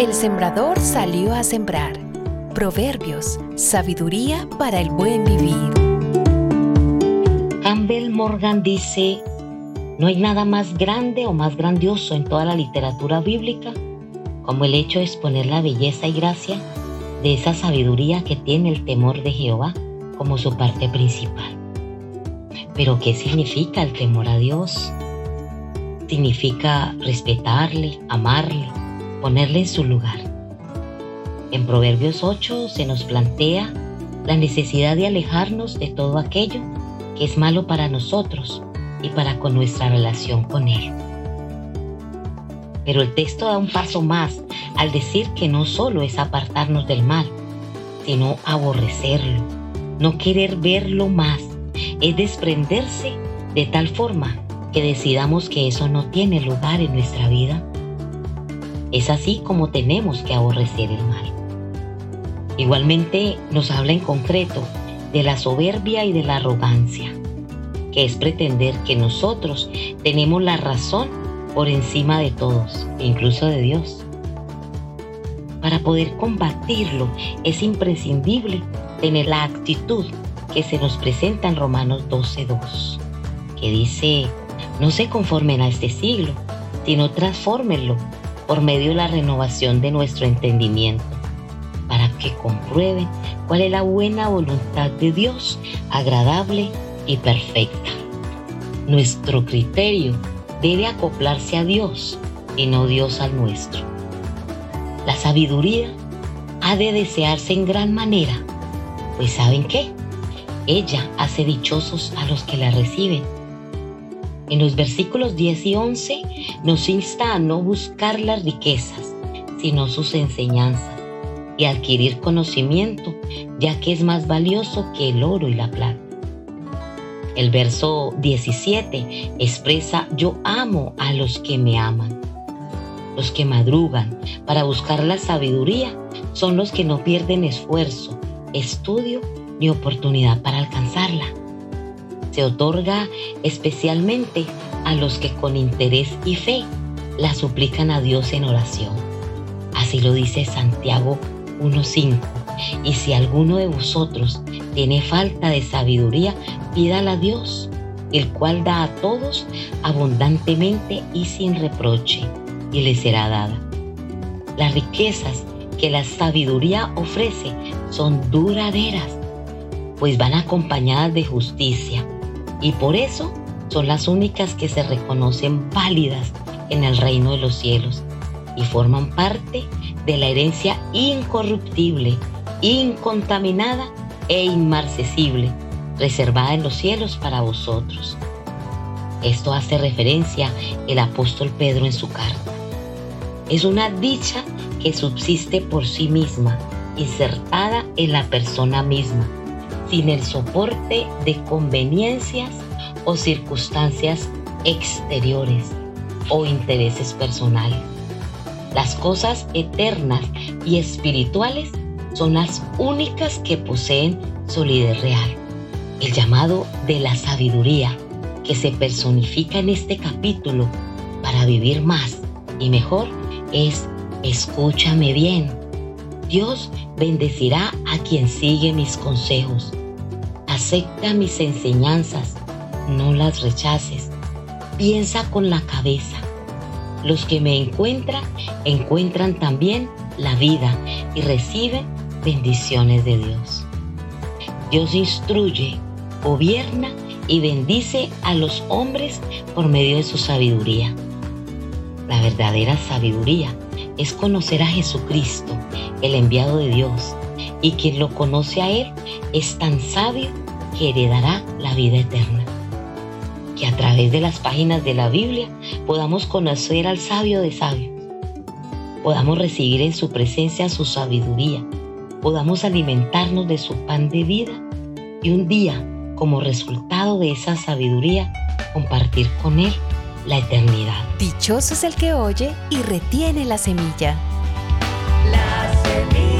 El sembrador salió a sembrar. Proverbios, sabiduría para el buen vivir. Campbell Morgan dice, no hay nada más grande o más grandioso en toda la literatura bíblica como el hecho de exponer la belleza y gracia de esa sabiduría que tiene el temor de Jehová como su parte principal. Pero ¿qué significa el temor a Dios? Significa respetarle, amarle, ponerle en su lugar. En Proverbios 8 se nos plantea la necesidad de alejarnos de todo aquello que es malo para nosotros y para con nuestra relación con Él. Pero el texto da un paso más al decir que no solo es apartarnos del mal, sino aborrecerlo, no querer verlo más, es desprenderse de tal forma que decidamos que eso no tiene lugar en nuestra vida. Es así como tenemos que aborrecer el mal. Igualmente nos habla en concreto de la soberbia y de la arrogancia, que es pretender que nosotros tenemos la razón por encima de todos, incluso de Dios. Para poder combatirlo es imprescindible tener la actitud que se nos presenta en Romanos 12.2, que dice, no se conformen a este siglo, sino transfórmenlo por medio de la renovación de nuestro entendimiento, para que comprueben cuál es la buena voluntad de Dios, agradable y perfecta. Nuestro criterio debe acoplarse a Dios y no Dios al nuestro. La sabiduría ha de desearse en gran manera, pues ¿saben qué? Ella hace dichosos a los que la reciben. En los versículos 10 y 11 nos insta a no buscar las riquezas, sino sus enseñanzas, y adquirir conocimiento, ya que es más valioso que el oro y la plata. El verso 17 expresa, yo amo a los que me aman. Los que madrugan para buscar la sabiduría son los que no pierden esfuerzo, estudio ni oportunidad para alcanzarla. Se otorga especialmente a los que con interés y fe la suplican a Dios en oración. Así lo dice Santiago 1.5. Y si alguno de vosotros tiene falta de sabiduría, pídala a Dios, el cual da a todos abundantemente y sin reproche, y le será dada. Las riquezas que la sabiduría ofrece son duraderas, pues van acompañadas de justicia, y por eso son las únicas que se reconocen válidas en el reino de los cielos y forman parte de la herencia incorruptible, incontaminada e inmarcesible, reservada en los cielos para vosotros. Esto hace referencia el apóstol Pedro en su carta. Es una dicha que subsiste por sí misma, insertada en la persona misma, sin el soporte de conveniencias o circunstancias exteriores o intereses personales. Las cosas eternas y espirituales son las únicas que poseen solidez real. El llamado de la sabiduría que se personifica en este capítulo para vivir más y mejor es escúchame bien. Dios bendecirá a quien sigue mis consejos. Acepta mis enseñanzas, no las rechaces. Piensa con la cabeza los que me encuentran encuentran también la vida y reciben bendiciones de Dios. Dios instruye, gobierna y bendice a los hombres por medio de su sabiduría. La verdadera sabiduría es conocer a Jesucristo, el enviado de Dios, y quien lo conoce a Él es tan sabio que heredará la vida eterna. Que a través de las páginas de la Biblia podamos conocer al sabio de sabios, podamos recibir en su presencia su sabiduría, podamos alimentarnos de su pan de vida y un día, como resultado de esa sabiduría, compartir con Él la eternidad. Dichoso es el que oye y retiene la semilla. La semilla.